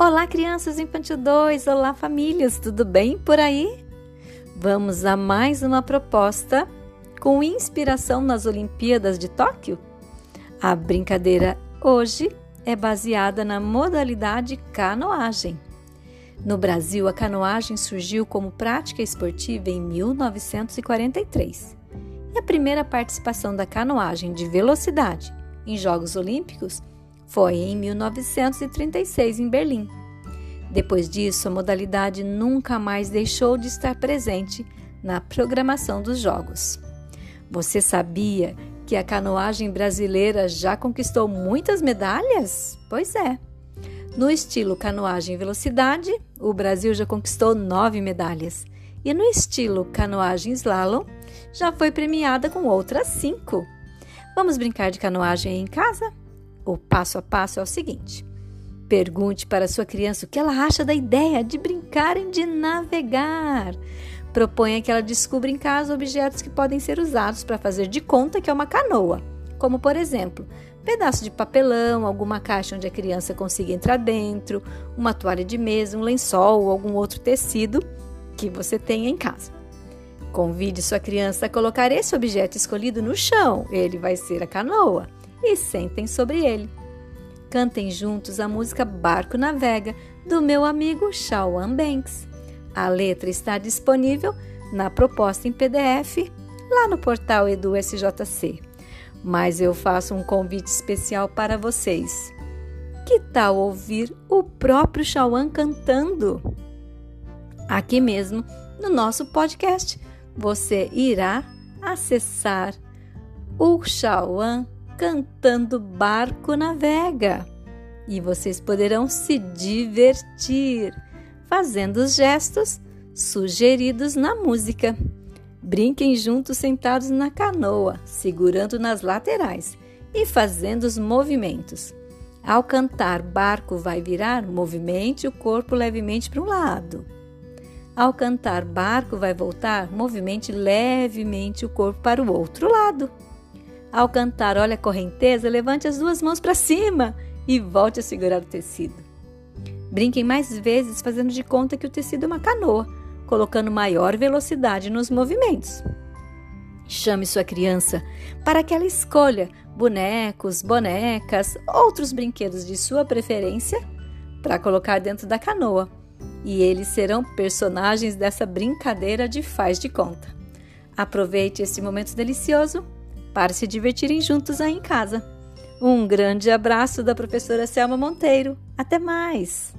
Olá, crianças infantil 2, olá, famílias, tudo bem por aí? Vamos a mais uma proposta com inspiração nas Olimpíadas de Tóquio? A brincadeira hoje é baseada na modalidade canoagem. No Brasil, a canoagem surgiu como prática esportiva em 1943. E a primeira participação da canoagem de velocidade em Jogos Olímpicos foi em 1936 em Berlim. Depois disso, a modalidade nunca mais deixou de estar presente na programação dos Jogos. Você sabia que a canoagem brasileira já conquistou muitas medalhas? Pois é. No estilo canoagem velocidade, o Brasil já conquistou nove medalhas. E no estilo canoagem slalom, já foi premiada com outras cinco. Vamos brincar de canoagem em casa? O passo a passo é o seguinte: pergunte para sua criança o que ela acha da ideia de brincarem de navegar. Proponha que ela descubra em casa objetos que podem ser usados para fazer de conta que é uma canoa, como por exemplo, pedaço de papelão, alguma caixa onde a criança consiga entrar dentro, uma toalha de mesa, um lençol ou algum outro tecido que você tenha em casa. Convide sua criança a colocar esse objeto escolhido no chão, ele vai ser a canoa e sentem sobre ele. Cantem juntos a música Barco Navega, do meu amigo Shawan Banks. A letra está disponível na proposta em PDF lá no portal Edu SJC. Mas eu faço um convite especial para vocês. Que tal ouvir o próprio Shawan cantando? Aqui mesmo, no nosso podcast, você irá acessar o Shawan cantando Barco Navega. E vocês poderão se divertir fazendo os gestos sugeridos na música. Brinquem juntos sentados na canoa, segurando nas laterais e fazendo os movimentos. Ao cantar barco vai virar, movimente o corpo levemente para um lado. Ao cantar barco vai voltar, movimente levemente o corpo para o outro lado. Ao cantar Olha a correnteza, levante as duas mãos para cima e volte a segurar o tecido. Brinquem mais vezes fazendo de conta que o tecido é uma canoa, colocando maior velocidade nos movimentos. Chame sua criança para que ela escolha bonecos, bonecas, outros brinquedos de sua preferência para colocar dentro da canoa. E eles serão personagens dessa brincadeira de faz de conta. Aproveite esse momento delicioso para se divertirem juntos aí em casa. Um grande abraço da professora Selma Monteiro. Até mais!